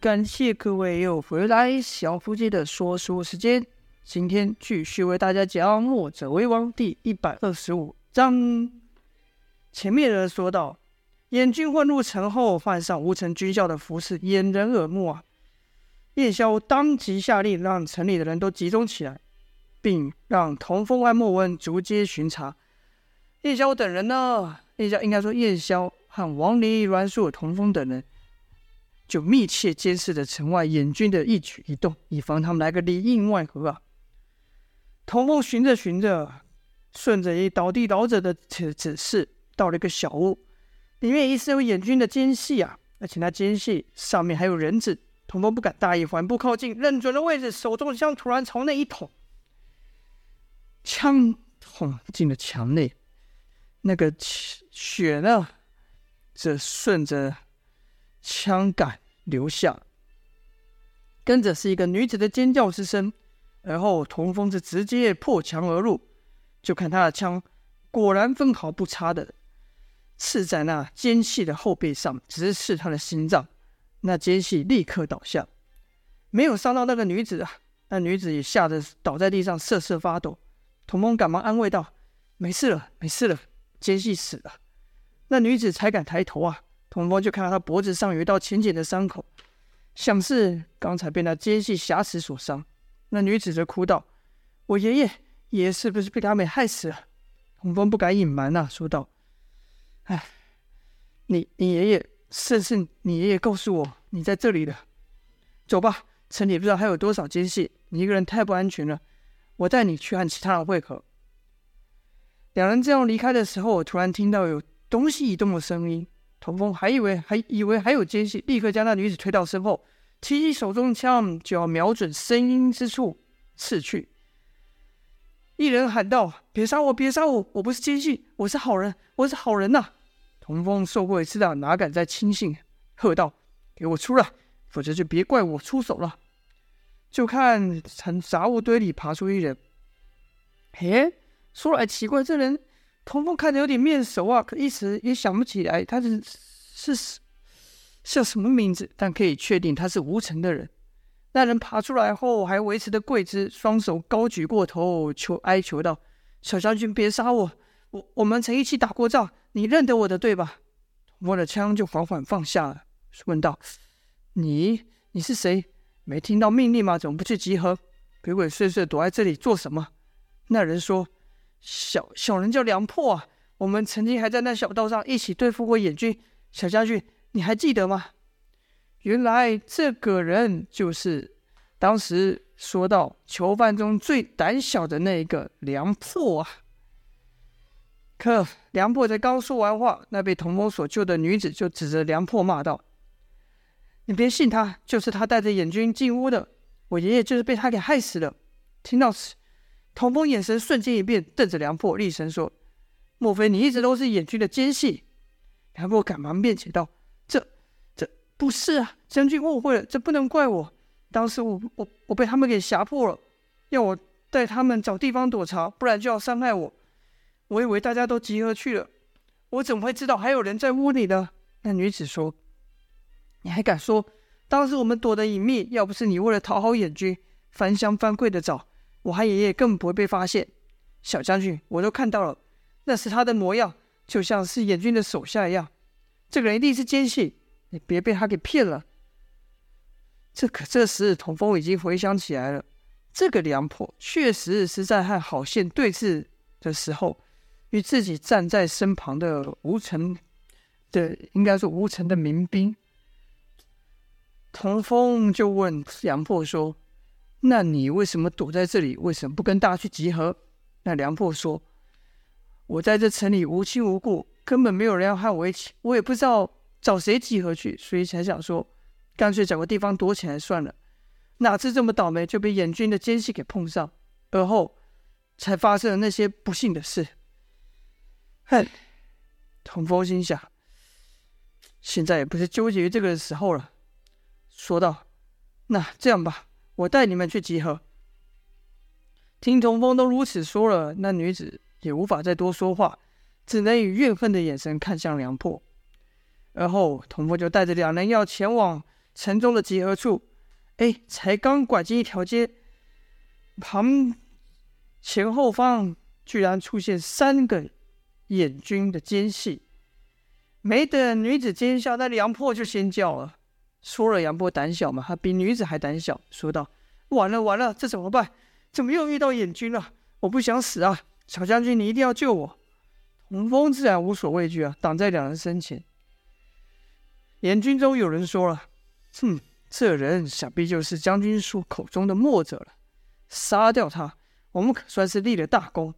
感谢各位又回来小夫妻的说书时间。今天继续为大家讲《墨者为王》第一百二十五章。前面人说到，燕军混入城后，换上吴城军校的服饰，掩人耳目啊。燕萧当即下令，让城里的人都集中起来，并让童风和莫文逐街巡查。燕萧等人呢？燕萧应该说燕萧和王离、阮硕、童风等人，就密切监视着城外燕军的一举一动，以防他们来个里应外合啊。童风寻着寻着，顺着一倒地倒者的指指示，到了一个小屋，里面疑似有燕军的奸细啊，而且那奸细上面还有人质。童风不敢大意，缓步靠近，认准了位置，手中的枪突然朝内一捅，枪捅进了墙内，那个血呢，则顺着枪杆留下，跟着是一个女子的尖叫之声，而后童风是直接破墙而入，就看他的枪果然分毫不差的刺在那奸细的后背上，直刺他的心脏。那奸细立刻倒下，没有伤到那个女子啊。那女子也吓得倒在地上瑟瑟发抖。童风赶忙安慰道：“没事了，没事了，奸细死了。”那女子才敢抬头啊。童风就看到他脖子上有一道浅浅的伤口，像是刚才被那奸细挟持所伤。那女子则哭道：“我爷爷，爷爷是不是被他们害死了？”童风不敢隐瞒呐，说道：“哎，你你爷爷。”是是，你爷爷告诉我你在这里的。走吧，城里不知道还有多少奸细，你一个人太不安全了。我带你去和其他人会合。两人这样离开的时候，我突然听到有东西移动的声音。童风还以为还以为还有奸细，立刻将那女子推到身后，提起手中枪就要瞄准声音之处刺去。一人喊道：“别杀我！别杀我！我不是奸细，我是好人，我是好人呐、啊！”童风受过一次的，哪敢再轻信？喝道：“给我出来，否则就别怪我出手了。”就看从杂物堆里爬出一人。嘿，说来奇怪，这人童风看着有点面熟啊，可一时也想不起来他是是是叫什么名字，但可以确定他是吴城的人。那人爬出来后还维持着跪姿，双手高举过头，求哀求道：“小将军，别杀我！我我们曾一起打过仗。”你认得我的对吧？我的枪就缓缓放下了，问道：“你你是谁？没听到命令吗？怎么不去集合？鬼鬼祟祟躲在这里做什么？”那人说：“小小人叫梁破啊，我们曾经还在那小道上一起对付过眼军。小将军，你还记得吗？”原来这个人就是当时说到囚犯中最胆小的那一个梁破啊。可梁破才刚说完话，那被童风所救的女子就指着梁破骂道：“你别信他，就是他带着眼军进屋的。我爷爷就是被他给害死了。”听到此，童风眼神瞬间一变，瞪着梁破，厉声说：“莫非你一直都是眼军的奸细？”梁破赶忙辩解道：“这、这不是啊，将军误会了，这不能怪我。当时我、我、我被他们给胁迫了，要我带他们找地方躲藏，不然就要伤害我。”我以为大家都集合去了，我怎么会知道还有人在屋里呢？那女子说：“你还敢说，当时我们躲得隐秘，要不是你为了讨好眼军，翻箱翻柜的找，我和爷爷根本不会被发现。小将军，我都看到了，那是他的模样，就像是燕军的手下一样。这个人一定是奸细，你别被他给骗了。”这可这时，童风已经回想起来了，这个梁破确实是在和郝宪对峙的时候。与自己站在身旁的吴城的，应该是吴城的民兵，童风就问梁破说：“那你为什么躲在这里？为什么不跟大家去集合？”那梁破说：“我在这城里无亲无故，根本没有人要和我一起，我也不知道找谁集合去，所以才想说，干脆找个地方躲起来算了。哪知这么倒霉，就被燕军的奸细给碰上，而后才发生了那些不幸的事。”哼，童风心想，现在也不是纠结于这个时候了，说道：“那这样吧，我带你们去集合。”听童风都如此说了，那女子也无法再多说话，只能以怨恨的眼神看向梁破。而后，童风就带着两人要前往城中的集合处，哎，才刚拐进一条街，旁前后方居然出现三个眼军的奸细。没等女子见笑，那梁破就先叫了。说了杨波胆小嘛，他比女子还胆小，说道：“完了完了，这怎么办？怎么又遇到演军了？我不想死啊！小将军，你一定要救我！”童风自然无所畏惧啊，挡在两人身前。演军中有人说了：“哼，这人想必就是将军说口中的墨者了。杀掉他，我们可算是立了大功。”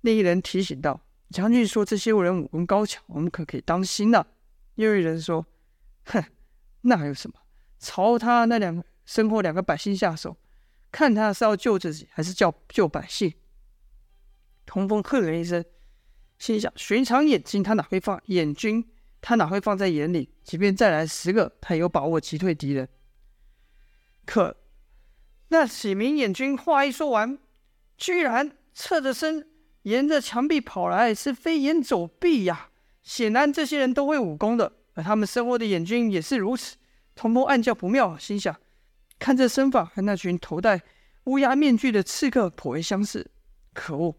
另一人提醒道。将军说：“这些人武功高强，我们可可以当心呐。”又一人说：“哼，那还有什么？朝他那两身后两个百姓下手，看他是要救自己，还是叫救百姓？”童风哼了一声，心想：“寻常眼睛他哪会放眼军？他哪会放在眼里？即便再来十个，他也有把握击退敌人。”可那几名眼军话一说完，居然侧着身。沿着墙壁跑来，是飞檐走壁呀！显然这些人都会武功的，而他们身后的眼军也是如此。童风暗叫不妙，心想：看这身法和那群头戴乌鸦面具的刺客颇为相似。可恶！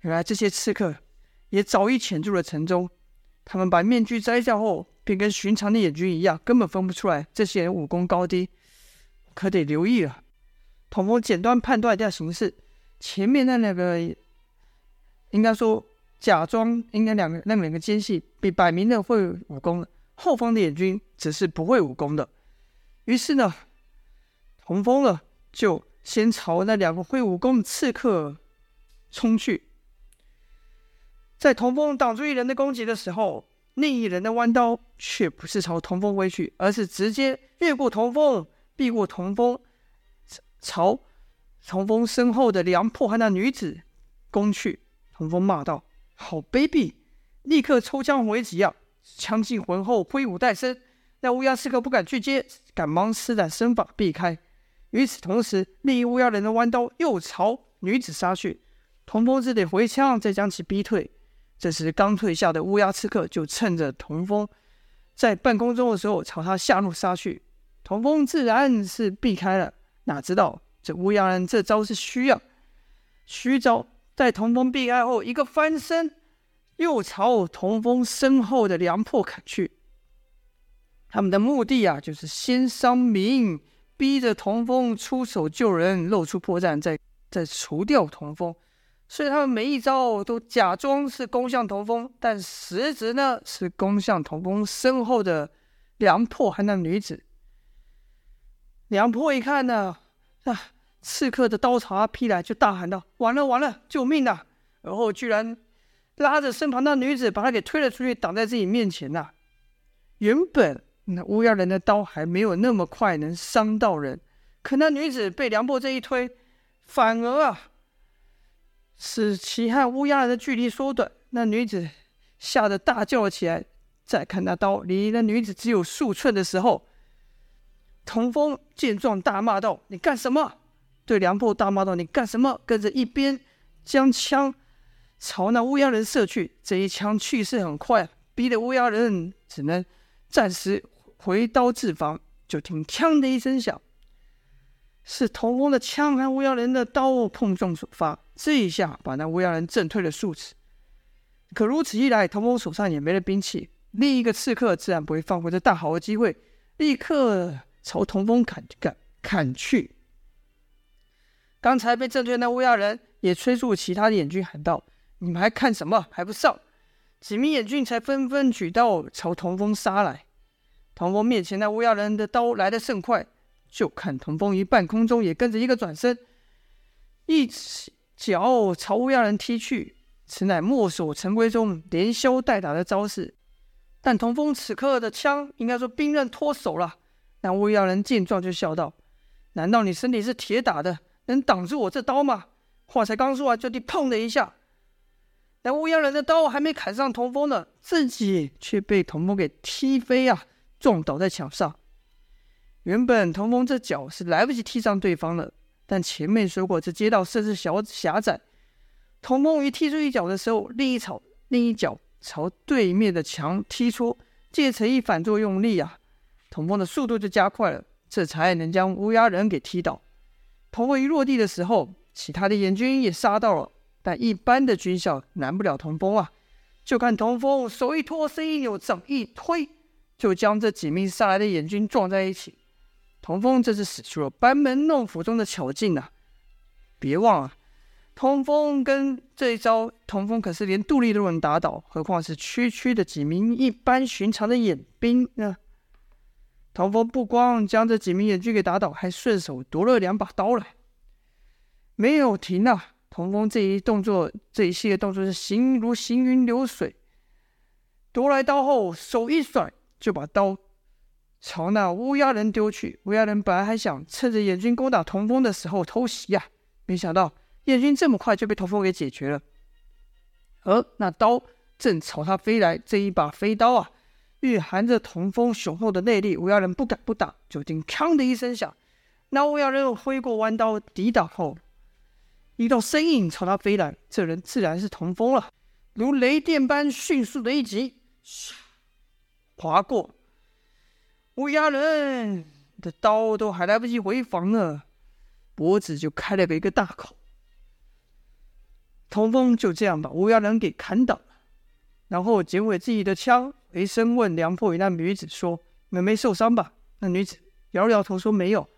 原来这些刺客也早已潜入了城中。他们把面具摘下后，便跟寻常的眼军一样，根本分不出来这些人武功高低。可得留意了。童风简单判断一下形势，前面那两个。应该说，假装应该两个那两个奸细比摆明了会武功的，后方的演军只是不会武功的。于是呢，童风呢就先朝那两个会武功的刺客冲去。在童风挡住一人的攻击的时候，另一人的弯刀却不是朝童风挥去，而是直接越过童风，避过童风，朝童风身后的梁破和那女子攻去。童风骂道：“好卑鄙！”立刻抽枪回击啊！枪进魂后，挥舞带身。那乌鸦刺客不敢去接，赶忙施展身法避开。与此同时，另一乌鸦人的弯刀又朝女子杀去。童风只得回枪，再将其逼退。这时，刚退下的乌鸦刺客就趁着童风在半空中的时候，朝他下路杀去。童风自然是避开了，哪知道这乌鸦人这招是虚啊，虚招。在童风避开后，一个翻身，又朝童风身后的梁破砍去。他们的目的啊，就是先伤民，逼着童风出手救人，露出破绽，再再除掉童风。所以他们每一招都假装是攻向童风，但实质呢是攻向童风身后的梁破和那女子。梁破一看呢，啊。刺客的刀叉劈来，就大喊道：“完了完了，救命啊！”而后居然拉着身旁的女子，把她给推了出去，挡在自己面前呐。原本那乌鸦人的刀还没有那么快能伤到人，可那女子被梁破这一推，反而啊，使其和乌鸦人的距离缩短。那女子吓得大叫了起来。再看那刀离那女子只有数寸的时候，童风见状大骂道：“你干什么？”对梁破大骂道：“你干什么？”跟着一边将枪朝那乌鸦人射去。这一枪去势很快，逼得乌鸦人只能暂时回刀自防。就听“枪”的一声响，是童风的枪和乌鸦人的刀碰撞所发。这一下把那乌鸦人震退了数尺。可如此一来，童风手上也没了兵器。另一个刺客自然不会放过这大好的机会，立刻朝童风砍砍砍去。刚才被震退的那乌鸦人也催促其他的眼军喊道：“你们还看什么？还不上！”几名眼镜才纷纷举刀朝童风杀来。童风面前那乌鸦人的刀来得甚快，就看童风于半空中也跟着一个转身，一脚朝乌鸦人踢去。此乃墨守成规中连削带打的招式。但童风此刻的枪应该说兵刃脱手了。那乌鸦人见状就笑道：“难道你身体是铁打的？”能挡住我这刀吗？话才刚说完，就地砰的一下，那乌鸦人的刀还没砍上童风呢，自己却被童风给踢飞啊，撞倒在墙上。原本童风这脚是来不及踢上对方了，但前面说过这街道甚是小狭窄，童风于踢出一脚的时候，另一朝另一脚朝对面的墙踢出，借此一反作用力啊，童风的速度就加快了，这才能将乌鸦人给踢倒。童风一落地的时候，其他的燕军也杀到了，但一般的军校难不了童风啊！就看童风手一托，身一扭，掌一推，就将这几名杀来的眼军撞在一起。童风这是使出了班门弄斧中的巧劲啊！别忘了，童风跟这一招，童风可是连杜丽都能打倒，何况是区区的几名一般寻常的眼兵呢？童风不光将这几名眼军给打倒，还顺手夺了两把刀来，没有停啊！童风这一动作，这一系列动作是行如行云流水。夺来刀后，手一甩，就把刀朝那乌鸦人丢去。乌鸦人本来还想趁着燕军攻打童风的时候偷袭呀、没想到燕军这么快就被童风给解决了。而那刀正朝他飞来，这一把飞刀啊！蕴含着童风雄厚的内力，乌鸦人不敢不打，就听“锵”的一声响，那乌鸦人挥过弯刀抵挡后，一道身影朝他飞来，这人自然是童风了，如雷电般迅速的一击，唰，划过，乌鸦人的刀都还来不及回防呢，脖子就开了个一个大口，童风就这样把乌鸦人给砍倒了，然后捡回自己的枪。回身问梁破与那女子说：“你们没受伤吧？”那女子摇了摇头说：“没有。”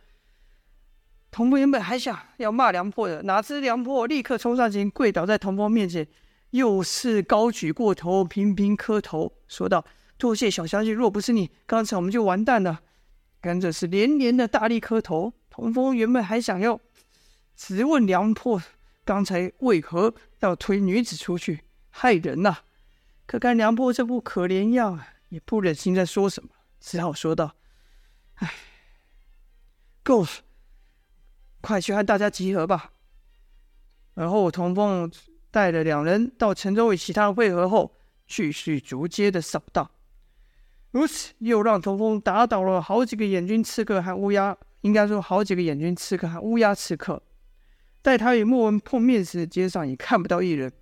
童风原本还想要骂梁破的，哪知梁破立刻冲上前，跪倒在童风面前，又是高举过头，频频磕头，说道：“多谢小将军，若不是你，刚才我们就完蛋了。”跟着是连连的大力磕头。童风原本还想要质问梁破，刚才为何要推女子出去，害人呐、可看梁破这副可怜样，也不忍心再说什么，只好说道：“唉，够了，快去和大家集合吧。”而后童风带着两人到城中与其他人会合后，继续逐街的扫荡。如此，又让童风打倒了好几个燕军刺客和乌鸦，应该说好几个燕军刺客和乌鸦刺客。待他与莫文碰面时，街上已看不到一人。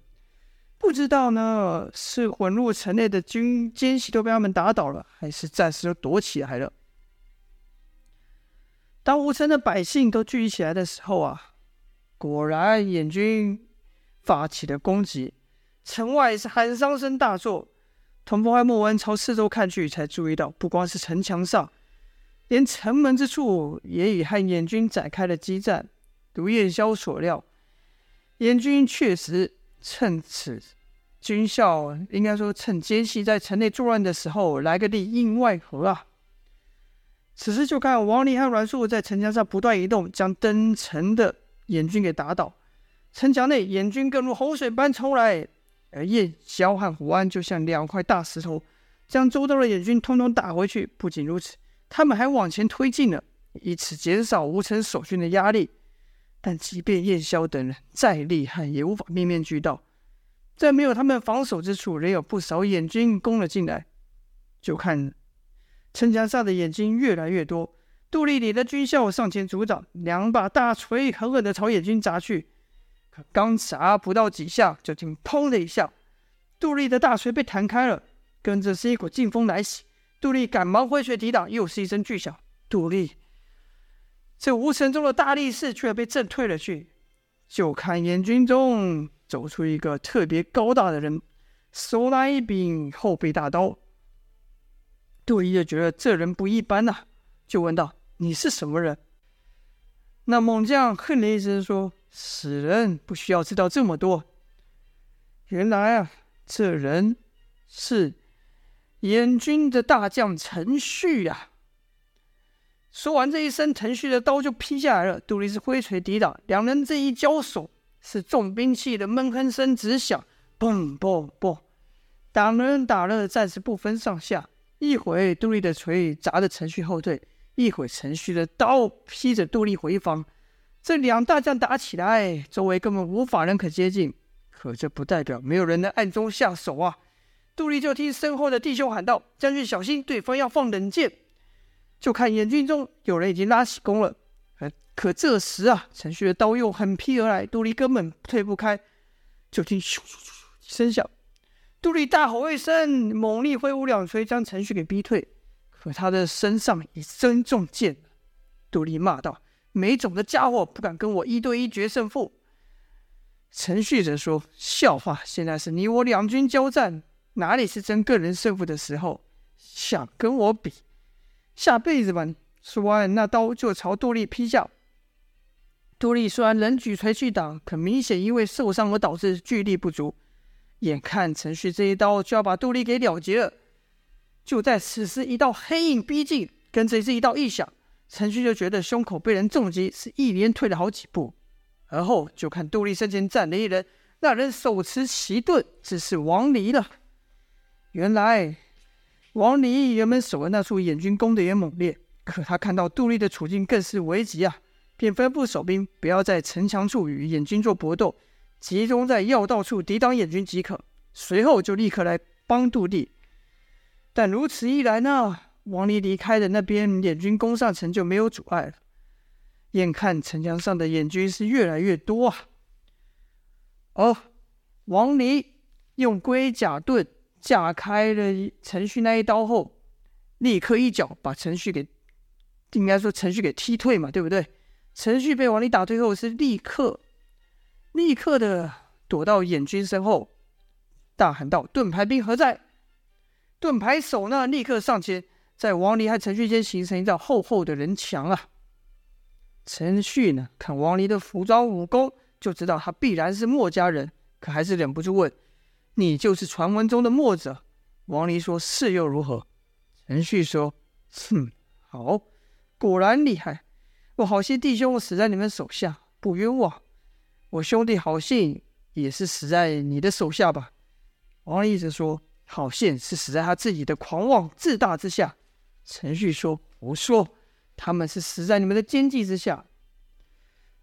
不知道呢，是混入城内的军奸细都被他们打倒了，还是暂时都躲起来了？当吴城的百姓都聚集起来的时候啊，果然燕军发起了攻击，城外是喊伤声大作。童风和莫文朝四周看去，才注意到，不光是城墙上，连城门之处也已和燕军展开了激战。如燕萧所料，燕军确实。趁此军校，应该说趁奸细在城内作乱的时候，来个里应外合啊！此时就看王林和阮树在城墙上不断移动，将登城的燕军给打倒。城墙内燕军更如洪水般冲来，而燕萧和胡安就像两块大石头，将周遭的燕军通通打回去。不仅如此，他们还往前推进了，以此减少吴城守军的压力。但即便燕萧等人再厉害，也无法面面俱到。在没有他们防守之处，仍有不少燕军攻了进来。就看城墙上的眼睛越来越多，杜丽里的军校上前阻挡，两把大锤狠狠地朝燕军砸去。可刚砸不到几下，就听“砰”的一下，杜丽的大锤被弹开了，跟着是一股劲风来袭。杜丽赶忙挥锤抵挡，又是一声巨响，杜丽。这吴城中的大力士却被震退了去，就看燕军中走出一个特别高大的人，手拿一柄后背大刀。杜丽就觉得这人不一般呐、就问道：“你是什么人？”那猛将哼了一声说：“死人不需要知道这么多。原来啊，这人是燕军的大将陈旭呀。”说完这一声，陈旭的刀就劈下来了。杜丽是挥锤抵挡，两人这一交手，是重兵器的闷哼声直响，嘣嘣嘣，打人打了暂时不分上下。一会杜丽的锤砸着陈旭后退，一会陈旭的刀劈着杜丽回防。这两大将打起来，周围根本无法人可接近。可这不代表没有人能暗中下手啊！杜丽就听身后的弟兄喊道：“将军小心，对方要放冷箭。”就看燕军中有人已经拉起弓了，可这时啊，陈旭的刀又狠劈而来，杜丽根本退不开。就听咻咻咻咻一声响，杜丽大吼一声，猛力挥舞两锤，将陈旭给逼退。可他的身上已身中箭。杜丽骂道：“没种的家伙，不敢跟我一对一决胜负。”陈旭则说：“笑话，现在是你我两军交战，哪里是争个人胜负的时候？想跟我比，下辈子吧！”说完，那刀就朝杜丽劈下。杜丽虽然仍举锤去挡，可明显因为受伤而导致巨力不足。眼看陈旭这一刀就要把杜丽给了结了，就在此时，一道黑影逼近，跟着是一道异响。陈旭就觉得胸口被人重击，是一连退了好几步。而后就看杜丽身前站了一人，那人手持奇盾，只是王离了。原来王离原本守的那处燕军攻的也猛烈，可他看到杜丽的处境更是危急啊，便吩咐守兵不要在城墙处与燕军做搏斗，集中在要道处抵挡燕军即可。随后就立刻来帮杜地。但如此一来呢，王离离开的那边燕军攻上城就没有阻碍了。眼看城墙上的眼军是越来越多啊！哦，王离用龟甲盾架开了陈旭那一刀后，立刻一脚把陈旭给，应该说陈旭给踢退嘛，对不对？陈旭被王离打退后，是立刻立刻的躲到燕军身后，大喊道：“盾牌兵何在？”盾牌手呢，立刻上前，在王离和陈旭间形成一道厚厚的人墙啊！陈旭呢，看王离的服装武功，就知道他必然是墨家人，可还是忍不住问：“你就是传闻中的墨者？”王离说：“是又如何？”陈旭说：“哼，好，果然厉害。我好些弟兄死在你们手下，不冤枉。我兄弟郝信也是死在你的手下吧？”王一直说：“郝信是死在他自己的狂妄自大之下。”陈旭说：“胡说。”他们是死在你们的奸计之下。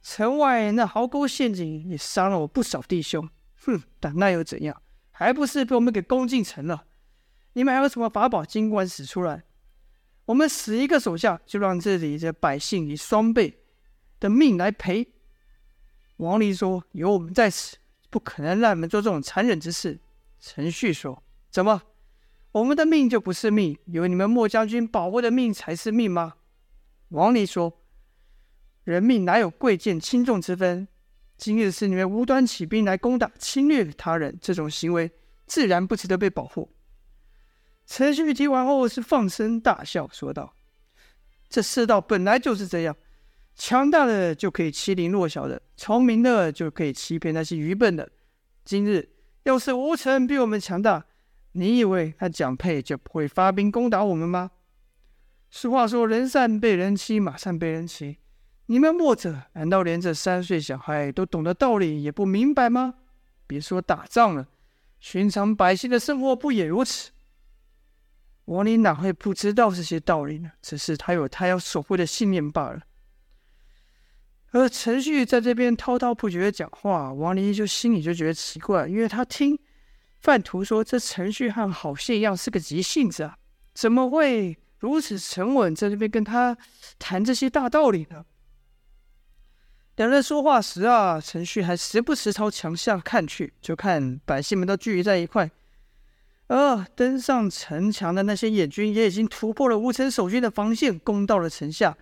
城外那壕沟陷阱也伤了我不少弟兄，哼！但那又怎样？还不是被我们给攻进城了？你们还有什么法宝，尽管使出来。我们死一个手下，就让这里的百姓以双倍的命来赔。王离说：“有我们在此，不可能让你们做这种残忍之事。”陈旭说：“怎么？我们的命就不是命？有你们莫将军保护的命才是命吗？”王离说：“人命哪有贵贱轻重之分？今日是你们无端起兵来攻打、侵略他人，这种行为自然不值得被保护。”陈旭听完后是放声大笑，说道：“这世道本来就是这样，强大的就可以欺凌弱小的，聪明的就可以欺骗那些愚笨的。今日要是吴城比我们强大，你以为他蒋沛就不会发兵攻打我们吗？”俗话说：“人善被人欺，马善被人骑。”你们墨者难道连这三岁小孩都懂得道理也不明白吗？别说打仗了，寻常百姓的生活不也如此？王林哪会不知道这些道理呢？只是他有他要守护的信念罢了。而陈旭在这边滔滔不绝的讲话，王林就心里就觉得奇怪，因为他听范图说，这陈旭和郝信一样是个急性子啊，怎么会？如此沉稳，在这边跟他谈这些大道理呢。两人说话时啊，陈旭还时不时朝墙下看去，就看百姓们都聚集在一块。而登上城墙的那些野军也已经突破了吴城守军的防线，攻到了城下。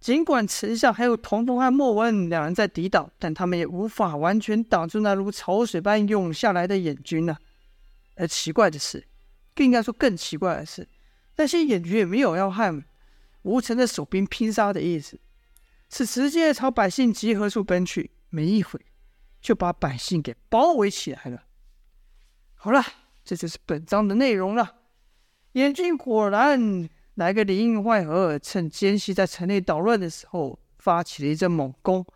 尽管城下还有童风和莫文两人在抵挡，但他们也无法完全挡住那如潮水般涌下来的眼军呢。而奇怪的是，更应该说更奇怪的是。那些眼军也没有要和吴城的守兵拼杀的意思，是直接朝百姓集合处奔去。没一会，就把百姓给包围起来了。好了，这就是本章的内容了。眼军果然来个里应外合，趁奸细在城内捣乱的时候，发起了一阵猛攻，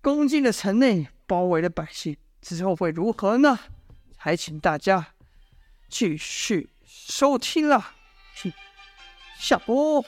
攻进了城内，包围了百姓。之后会如何呢？还请大家继续。收听了，下播。